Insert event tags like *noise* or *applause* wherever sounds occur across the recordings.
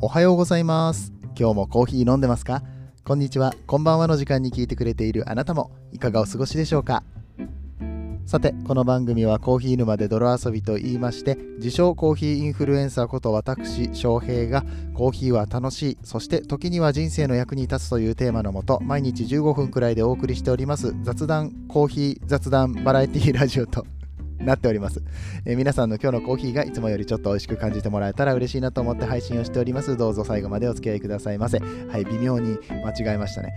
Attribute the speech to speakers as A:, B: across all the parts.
A: おはようございます。今日もコーヒー飲んでますか？こんにちは。こんばんはの時間に聞いてくれているあなたもいかがお過ごしでしょうか？さてこの番組はコーヒー沼で泥遊びと言いまして自称コーヒーインフルエンサーこと私翔平がコーヒーは楽しいそして時には人生の役に立つというテーマのもと毎日15分くらいでお送りしております雑談コーヒー雑談バラエティラジオとなっております、えー、皆さんの今日のコーヒーがいつもよりちょっと美味しく感じてもらえたら嬉しいなと思って配信をしております。どうぞ最後までお付き合いくださいませ。はい、微妙に間違えましたね。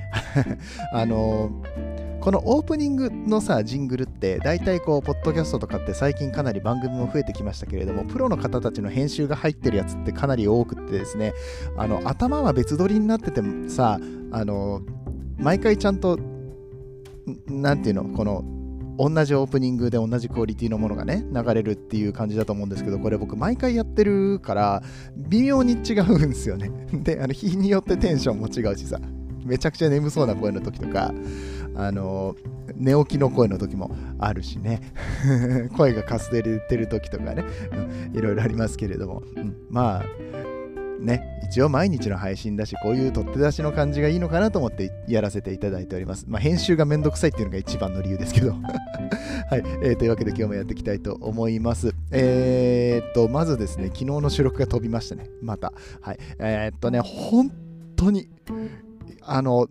A: *laughs* あのー、このオープニングのさ、ジングルって、大体こう、ポッドキャストとかって最近かなり番組も増えてきましたけれども、プロの方たちの編集が入ってるやつってかなり多くてですね、あの、頭は別撮りになっててもさ、あの、毎回ちゃんと、なんていうの、この、同じオープニングで同じクオリティのものがね流れるっていう感じだと思うんですけどこれ僕毎回やってるから微妙に違うんですよね。*laughs* であの日によってテンションも違うしさめちゃくちゃ眠そうな声の時とかあの寝起きの声の時もあるしね。*laughs* 声がかすれてる時とかね、うん、いろいろありますけれども、うん、まあね、一応毎日の配信だし、こういう取って出しの感じがいいのかなと思ってやらせていただいております。まあ、編集がめんどくさいっていうのが一番の理由ですけど。*laughs* はい、えー、というわけで今日もやっていきたいと思います。えー、っと、まずですね、昨日の収録が飛びましたね。また。はい。えー、っとね、本当に、あの、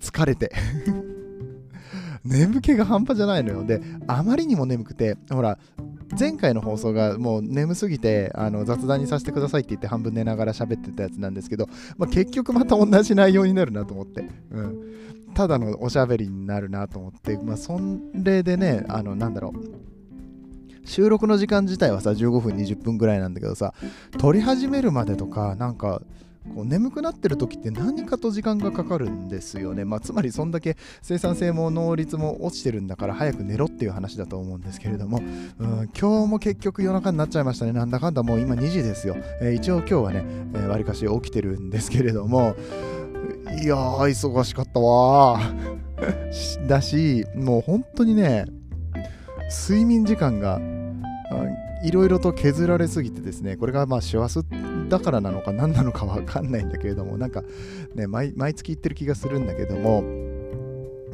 A: 疲れて *laughs* 眠気が半端じゃないのよ。で、あまりにも眠くて、ほら、前回の放送がもう眠すぎてあの雑談にさせてくださいって言って半分寝ながら喋ってたやつなんですけど、まあ、結局また同じ内容になるなと思って、うん、ただのおしゃべりになるなと思って、まあ、それでねあのなんだろう。収録の時間自体はさ15分20分ぐらいなんだけどさ撮り始めるまでとかなんかこう眠くなってる時って何かと時間がかかるんですよね。まあ、つまりそんだけ生産性も能率も落ちてるんだから早く寝ろっていう話だと思うんですけれども、うん、今日も結局夜中になっちゃいましたね。なんだかんだもう今2時ですよ。えー、一応今日はね、わ、え、り、かし起きてるんですけれども、いやー、忙しかったわ *laughs* だし、もう本当にね、睡眠時間がいろいろと削られすぎてですね、これがまあ師走ってだからなのか何なのかわかんないんだけれども、なんかね毎、毎月行ってる気がするんだけども、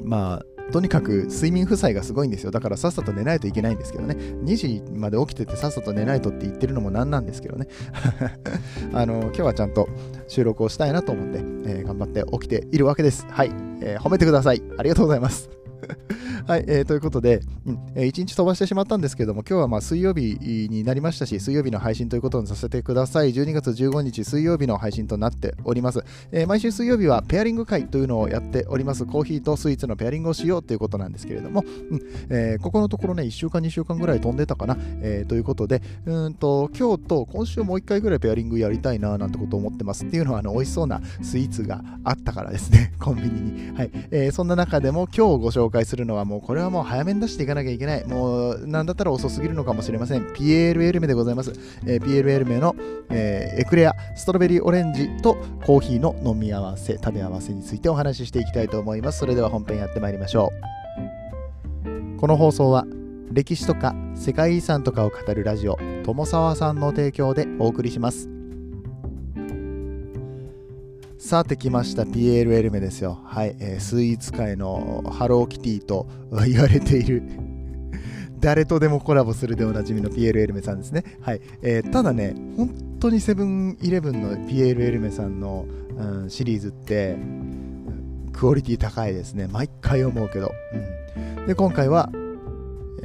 A: まあ、とにかく睡眠負債がすごいんですよ。だからさっさと寝ないといけないんですけどね。2時まで起きててさっさと寝ないとって言ってるのもなんなんですけどね。*laughs* あの今日はちゃんと収録をしたいなと思って、えー、頑張って起きているわけです。はい、えー、褒めてください。ありがとうございます。はい、えー、ということで、うんえー、1日飛ばしてしまったんですけども、今日はまあ水曜日になりましたし、水曜日の配信ということにさせてください。12月15日水曜日の配信となっております。えー、毎週水曜日はペアリング会というのをやっております。コーヒーとスイーツのペアリングをしようということなんですけれども、うんえー、ここのところね、1週間、2週間ぐらい飛んでたかな、えー、ということで、うんと今日と今週もう1回ぐらいペアリングやりたいななんてことを思ってます。っていうのは、あの美味しそうなスイーツがあったからですね、コンビニに。はいえー、そんな中でも今日ご紹介するのはもうこれはもう早めに出していかなきゃいけない。もうなんだったら遅すぎるのかもしれません。ピエール・エルメでございます。えー、ピエール・エルメの、えー、エクレア、ストロベリーオレンジとコーヒーの飲み合わせ、食べ合わせについてお話ししていきたいと思います。それでは本編やってまいりましょう。この放送は歴史とか世界遺産とかを語るラジオ友沢さんの提供でお送りします。さて来ましたピエール・エルメですよ。はい、えー、スイーツ界のハローキティと *laughs* 言われている *laughs* 誰とでもコラボするでおなじみのピエール・エルメさんですね。はい、えー、ただね、本当にセブンイレブンのピエール・エルメさんの、うん、シリーズってクオリティ高いですね。毎回思うけど。うん、で、今回は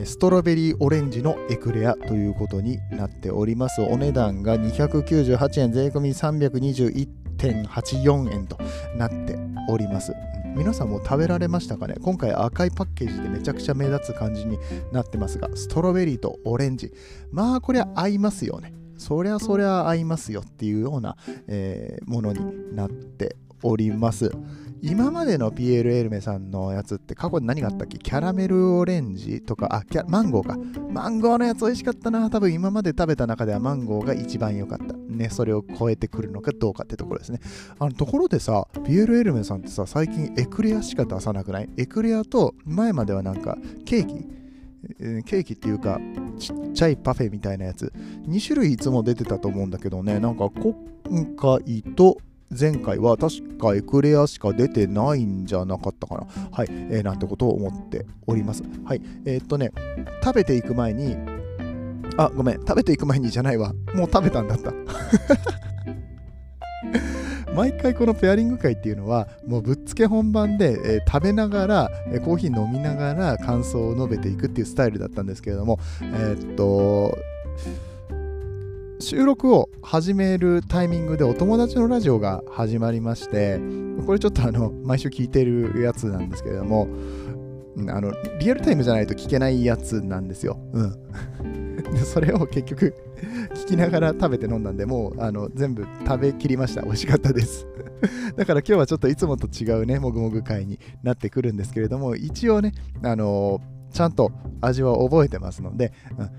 A: ストロベリーオレンジのエクレアということになっております。お値段が298円、税込み321 1.84円となっております。皆さんも食べられましたかね？今回赤いパッケージでめちゃくちゃ目立つ感じになってますが、ストロベリーとオレンジ。まあこれは合いますよね。そりゃそりゃ合いますよっていうような、えー、ものになっております。今までのピエール・エルメさんのやつって過去に何があったっけ？キャラメルオレンジとか、あ、キャマンゴーか。マンゴーのやつ美味しかったな。多分今まで食べた中ではマンゴーが一番良かった。ね、それを超えてくるのかどうかってところですね。あの、ところでさ、ピエール・エルメさんってさ、最近エクレアしか出さなくない？エクレアと前まではなんかケーキえーケーキっていうかちっちゃいパフェみたいなやつ2種類いつも出てたと思うんだけどねなんか今回と前回は確かエクレアしか出てないんじゃなかったかな。はい、えーなんてことを思っております。はいえーっとね食べていく前にあごめん食べていく前にじゃないわ。もう食べたんだった。*laughs* 毎回このペアリング会っていうのはもうぶっつけ本番で、えー食べながら、えーコーヒー飲みながら感想を述べていくっていうスタイルだったんですけれどもえーっと収録を始めるタイミングでお友達のラジオが始まりましてこれちょっとあの毎週聞いてるやつなんですけれどもあのリアルタイムじゃないと聞けないやつなんですよ。うん、*laughs* でそれを結局聞きながら食べて飲んだんでもうあの全部食べきりました。美味しかったです。*laughs* だから今日はちょっといつもと違うねもぐもぐ会になってくるんですけれども一応ねあのちゃんと味は覚えてますので、うん。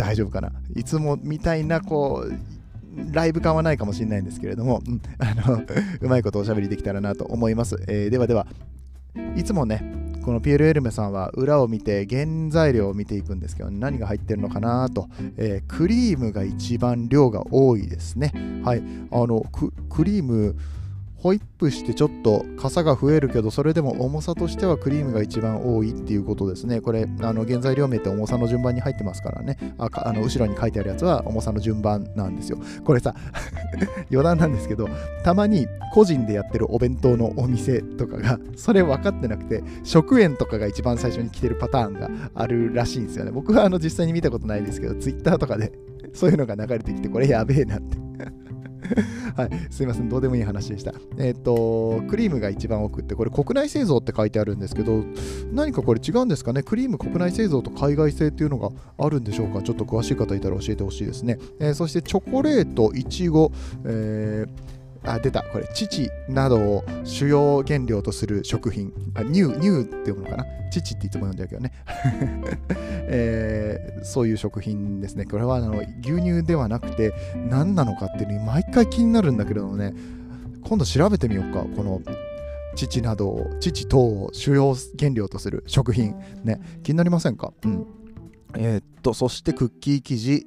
A: 大丈夫かな？いつもみたいなこうライブ感はないかもしれないんですけれども、うんあの *laughs* うまいことおしゃべりできたらなと思います、えーではではいつもねこのピエール・エルメさんは裏を見て原材料を見ていくんですけど何が入ってるのかなと、えークリームが一番量が多いですね。はいあのククリームホイップしてちょっと傘が増えるけどそれでも重さとしてはクリームが一番多いっていうことですね。これあの原材料名って重さの順番に入ってますからね。ああの後ろに書いてあるやつは重さの順番なんですよ。これさ *laughs* 余談なんですけどたまに個人でやってるお弁当のお店とかがそれ分かってなくて食塩とかが一番最初に来てるパターンがあるらしいんですよね。僕はあの実際に見たことないですけどツイッターとかでそういうのが流れてきてこれやべえなって。*laughs* はい、すいません、どうでもいい話でした。えっ、と、クリームが一番多くって、これ国内製造って書いてあるんですけど、何かこれ違うんですかね？クリーム国内製造と海外製っていうのがあるんでしょうか？ちょっと詳しい方いたら教えてほしいですね。えーそしてチョコレート、いちご、えーあ、出た。これ、乳などを主要原料とする食品。あ、乳、乳って読むのかな乳っていつも読んでるけどね。*laughs* えーそういう食品ですね。これはあの牛乳ではなくて何なのかっていうのに毎回気になるんだけれどもね、今度調べてみようか。この乳などを、乳等を主要原料とする食品。ね、気になりませんか？うん。えーっと、そしてクッキー生地、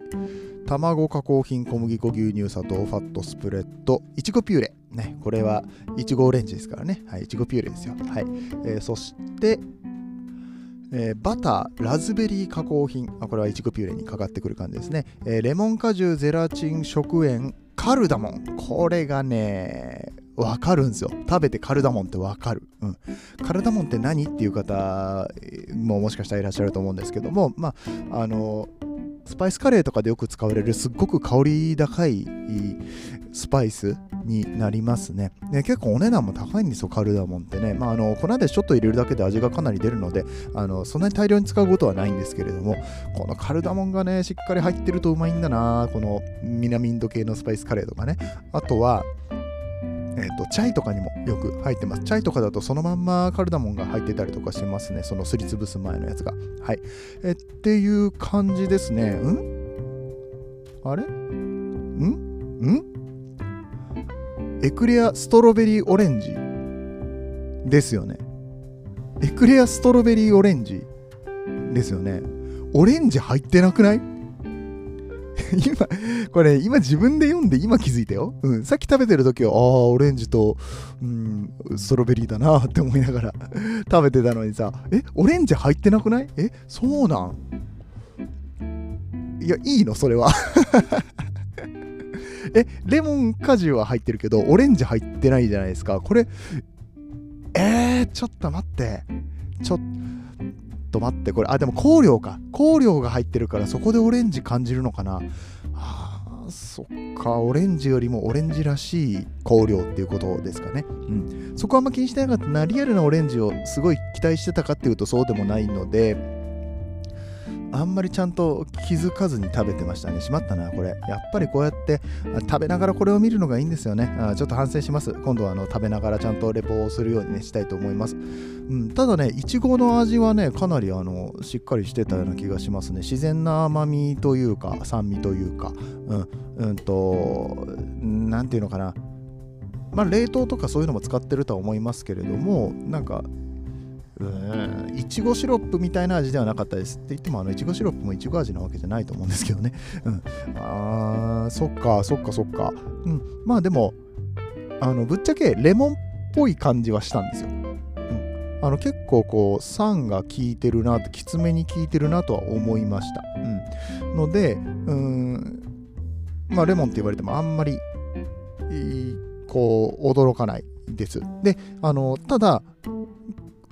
A: 卵加工品、小麦粉、牛乳、砂糖、ファット、スプレッド、いちごピューレ。ね、これはいちごオレンジですからね。はい、いちごピューレですよ。はい。えーそして、えーバター、ラズベリー加工品。あこれはいちごピューレにかかってくる感じですね。えーレモン果汁、ゼラチン、食塩、カルダモン。これがね、わかるんですよ。食べてカルダモンってわかる。うん。カルダモンって何？っていう方ももしかしたらいらっしゃると思うんですけども、まあ、あの、スパイスカレーとかでよく使われるすっごく香り高いスパイスになりますね。で結構お値段も高いんですよ、カルダモンってね。まあ、あの粉でちょっと入れるだけで味がかなり出るのであの、そんなに大量に使うことはないんですけれども、このカルダモンがね、しっかり入ってるとうまいんだな、この南インド系のスパイスカレーとかね。あとは、えー、とチャイとかにもよく入ってます。チャイとかだとそのまんまカルダモンが入ってたりとかしますね。そのすりつぶす前のやつが。はい。えっていう感じですね。ん？あれ？ん？ん？エクレアストロベリーオレンジですよね。エクレアストロベリーオレンジですよね。オレンジ入ってなくない？今、これ今自分で読んで今気づいたよ。うん、さっき食べてる時は、ああ、オレンジと、うん、ストロベリーだなって思いながら *laughs* 食べてたのにさ、え、オレンジ入ってなくない？え、そうなん？いや、いいの？それは。*laughs* え、レモン果汁は入ってるけど、オレンジ入ってないじゃないですか。これ、えー、ちょっと待って。ちょっと待って、これ、あ、でも香料か。香料が入ってるから、そこでオレンジ感じるのかな。あそっか、オレンジよりもオレンジらしい香料っていうことですかね。うん。そこはあんま気にしてなかったな。リアルなオレンジをすごい期待してたかっていうとそうでもないので、あんまりちゃんと気づかずに食べてましたね。しまったな、これ。やっぱりこうやって食べながらこれを見るのがいいんですよね。あちょっと反省します。今度はあの食べながらちゃんとレポをするように、ね、したいと思います。うん、ただね、いちごの味はね、かなりあのしっかりしてたような気がしますね。自然な甘みというか、酸味というか、うん、うんと、なんていうのかな。まあ、冷凍とかそういうのも使ってるとは思いますけれども、なんか、うん。いちごシロップみたいな味ではなかったですって言ってもあのいちごシロップもいちご味なわけじゃないと思うんですけどね、うん、あーそっかそっかそっか。うん。まあでもあのぶっちゃけレモンっぽい感じはしたんですよ、うん、あの結構こう酸が効いてるなときつめに効いてるなとは思いました、うん、のでうん。まあレモンって言われてもあんまりこう驚かないです。であのただ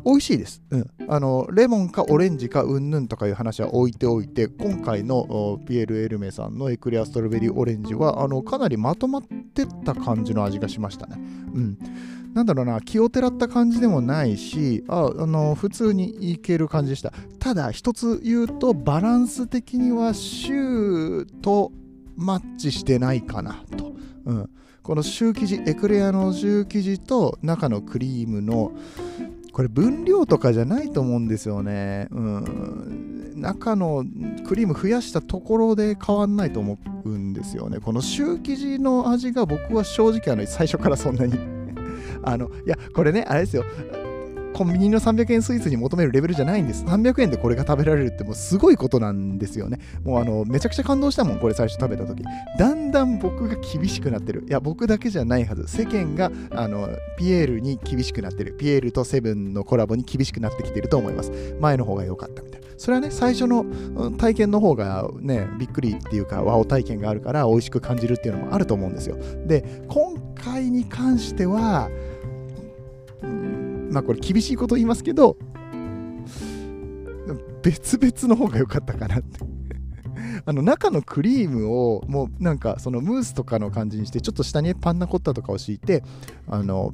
A: 美味しいです、うん、あのレモンかオレンジかうんぬんとかいう話は置いておいて今回のピエール・エルメさんのエクレアストロベリーオレンジはあのかなりまとまってった感じの味がしましたね、うん、なんだろうな気をてらった感じでもないしああの普通にいける感じでした。ただ一つ言うとバランス的にはシューとマッチしてないかなと、うん、このシュー生地エクレアのシュー生地と中のクリームのこれ分量とかじゃないと思うんですよね。うん。中のクリーム増やしたところで変わんないと思うんですよね。このシュー生地の味が僕は正直あの最初からそんなに *laughs* あの、いや、これね、あれですよ。コンビニの300円スイーツに求めるレベルじゃないんです。300円でこれが食べられるってもうすごいことなんですよね。もうあの、めちゃくちゃ感動したもん、これ最初食べた時。だんだん僕が厳しくなってる。いや、僕だけじゃないはず。世間が、あの、ピエールに厳しくなってる。ピエールとセブンのコラボに厳しくなってきてると思います。前の方が良かったみたいな。それはね、最初の体験の方がね、びっくりっていうか、ワオ体験があるから美味しく感じるっていうのもあると思うんですよ。で、今回に関しては、まあこれ厳しいこと言いますけど、別々の方が良かったかなってあの中のクリームをもうなんかそのムースとかの感じにしてちょっと下にパンナコッタとかを敷いてあの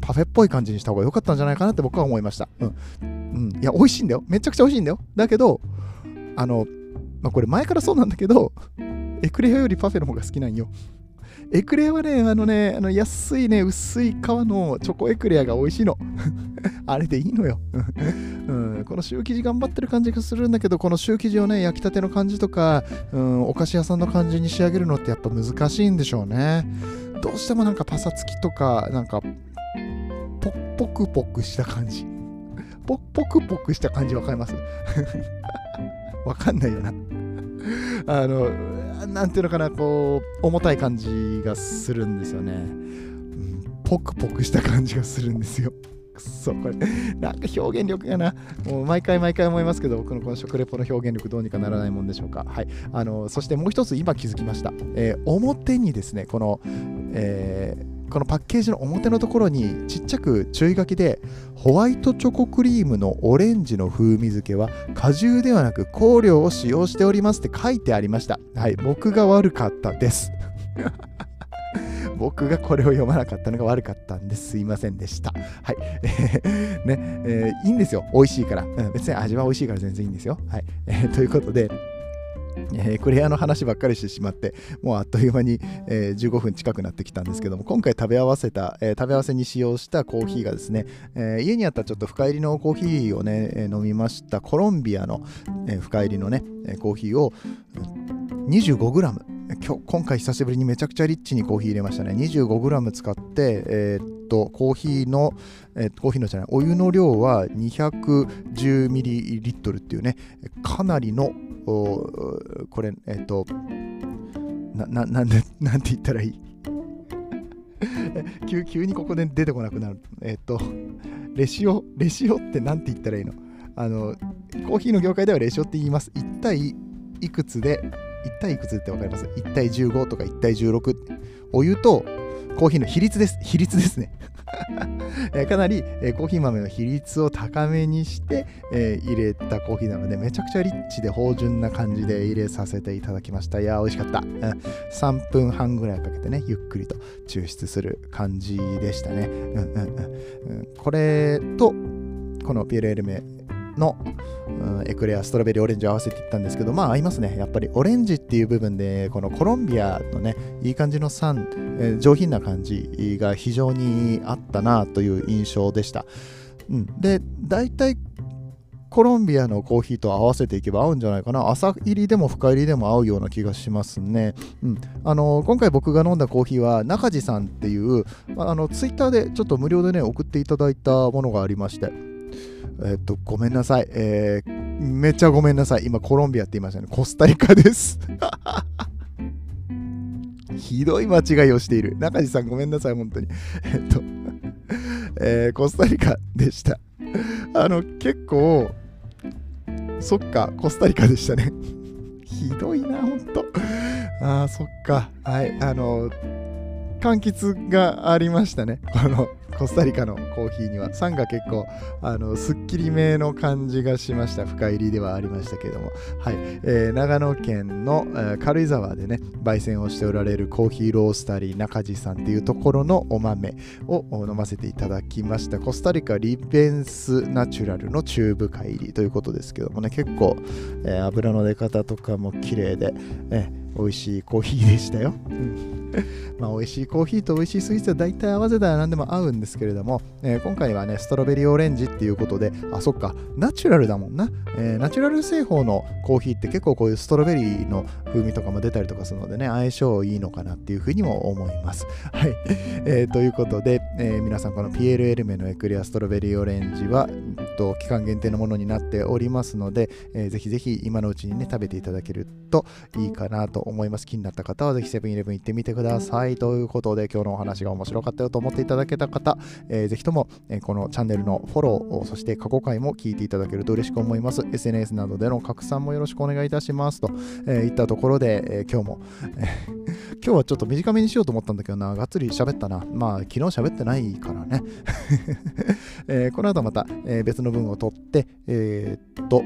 A: パフェっぽい感じにした方が良かったんじゃないかなって僕は思いました。うん。うん、いや、美味しいんだよ。めちゃくちゃ美味しいんだよ。だけど、あの、まあ、これ前からそうなんだけど、エクレアよりパフェの方が好きなんよ。エクレアはね、あのね、あの安いね、薄い皮のチョコエクレアが美味しいの。*laughs* あれでいいのよ、*laughs* うん。このシュー生地頑張ってる感じがするんだけど、このシュー生地をね、焼きたての感じとか、うん、お菓子屋さんの感じに仕上げるのってやっぱ難しいんでしょうね。どうしてもなんかパサつきとか、なんか、ポッポクポクした感じ。ポッポクポクした感じわかります？*laughs* わかんないよな。あの、なんていうのかな、こう、重たい感じがするんですよね。うん、ポクポクした感じがするんですよ。くそ、これ、なんか表現力がな、もう毎回毎回思いますけど、僕のこの食レポの表現力どうにかならないもんでしょうか。はい。あの、そしてもう一つ今気づきました。えー、表にですね、この、えーこのパッケージの表のところにちっちゃく注意書きでホワイトチョコクリームのオレンジの風味付けは果汁ではなく香料を使用しておりますって書いてありました。はい、僕が悪かったです。*laughs* 僕がこれを読まなかったのが悪かったんです。いませんでした。はい。*laughs* ね、えー、いいんですよ。美味しいから。うん、別に味は美味しいから全然いいんですよ。はい。えー、ということで、*laughs* えー、クレアの話ばっかりしてしまって、もうあっという間に、えー、15分近くなってきたんですけども、今回食べ合わせた、えー、食べ合わせに使用したコーヒーがですね、え家にあったちょっと深入りのコーヒーをね、え飲みました、コロンビアの、え深入りのね、コーヒーを 25g、今日今回久しぶりにめちゃくちゃリッチにコーヒー入れましたね。25g 使って、えー、と、コーヒーの、えー、コーヒーのじゃない、お湯の量は 210ml っていうね、かなりの、これ、えー、っと、な、な、*laughs* なんで、なんて言ったらいい？*laughs* 急急にここで出てこなくなる。えっと、レシオ、レシオって何て言ったらいいの？あの、コーヒーの業界ではレシオって言います。1対いくつで1対いくつって分かります ?1 対15とか1対16。お湯とコーヒーの比率です。比率ですね。かなり、コーヒー豆の比率を高めにして、入れたコーヒーなので、めちゃくちゃリッチで芳醇な感じで入れさせていただきました。いやー、美味しかった。うん、3分半ぐらいかけてね、ゆっくりと抽出する感じでしたね。うんうんうん、これと、このピエール・エルメの、うん、エクレア、ストロベリー、オレンジを合わせていったんですけど、まあ合いますね。やっぱりオレンジっていう部分で、このコロンビアのね、いい感じの酸、えー、上品な感じが非常にあったなという印象でした。うん、で、大体コロンビアのコーヒーと合わせていけば合うんじゃないかな。朝入りでも深入りでも合うような気がしますね。うん、あの今回僕が飲んだコーヒーは中地さんっていう、あのツイッターでちょっと無料でね送っていただいたものがありまして、えっと、ごめんなさい。えー、めっちゃごめんなさい。今、コロンビアって言いましたね。コスタリカです。*laughs* ひどい間違いをしている。中地さん、ごめんなさい、本当に。えっと、えー、コスタリカでした。あの、結構、そっか、コスタリカでしたね。ひどいな、ほんと。ああ、そっか。はい、あの、柑橘がありましたね。このコスタリカのコーヒーには酸が結構あのすっきりめの感じがしました。深入りではありましたけれども、はい。えー、長野県の、えー、軽井沢でね焙煎をしておられるコーヒーロースタリー中地さんっていうところのお豆を飲ませていただきました。コスタリカリベンスナチュラルの中部深入りということですけどもね。結構、えー、油の出方とかも綺麗で、えー美味しいコーヒーでしたよ。うん、まあ美味しいコーヒーと美味しいスイーツは大体合わせたら何でも合うんですけれども、えー、今回はね、ストロベリーオレンジっていうことで、あ、そっか、ナチュラルだもんな。えー、ナチュラル製法のコーヒーって結構こういうストロベリーの風味とかも出たりとかするのでね、相性いいのかなっていうふうにも思います。*laughs* はい。えー、ということで、え皆さんこの PLL メのエクレアストロベリーオレンジは、と期間限定のものになっておりますので、えー、ぜひぜひ今のうちにね、食べていただけるといいかなと思います。気になった方はぜひセブンイレブン行ってみてください。ということで、今日のお話が面白かったよと思っていただけた方、えー、ぜひとも、えー、このチャンネルのフォロー、そして過去回も聞いていただけると嬉しく思います。SNS などでの拡散もよろしくお願いいたしますと、えー、いったところで、えー、今日も、えー、*laughs* 今日はちょっと短めにしようと思ったんだけどな、がっつり喋ったな。まあ、昨日喋ってないからね。*laughs* えー、この後また、えー、別の文を取って、えー、っと、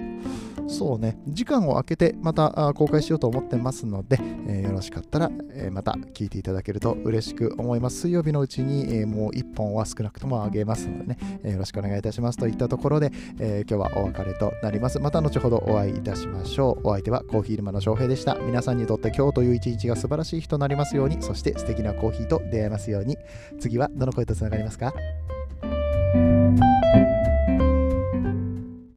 A: そうね、時間を空けてまた公開しようと思ってますので、えー、よろしかったら、えー、また聞いていただけると嬉しく思います。水曜日のうちに、えー、もう1本は少なくともあげますのでね、えよろしくお願いいたしますといったところで、え今日はお別れとなります。また後ほどお会いいたしましょう。お相手はコーヒー沼の翔平でした。皆さんにとって今日という一日が素晴らしい日となりますように、そして素敵なコーヒーと出会えますように。次はどの声とつながりますか？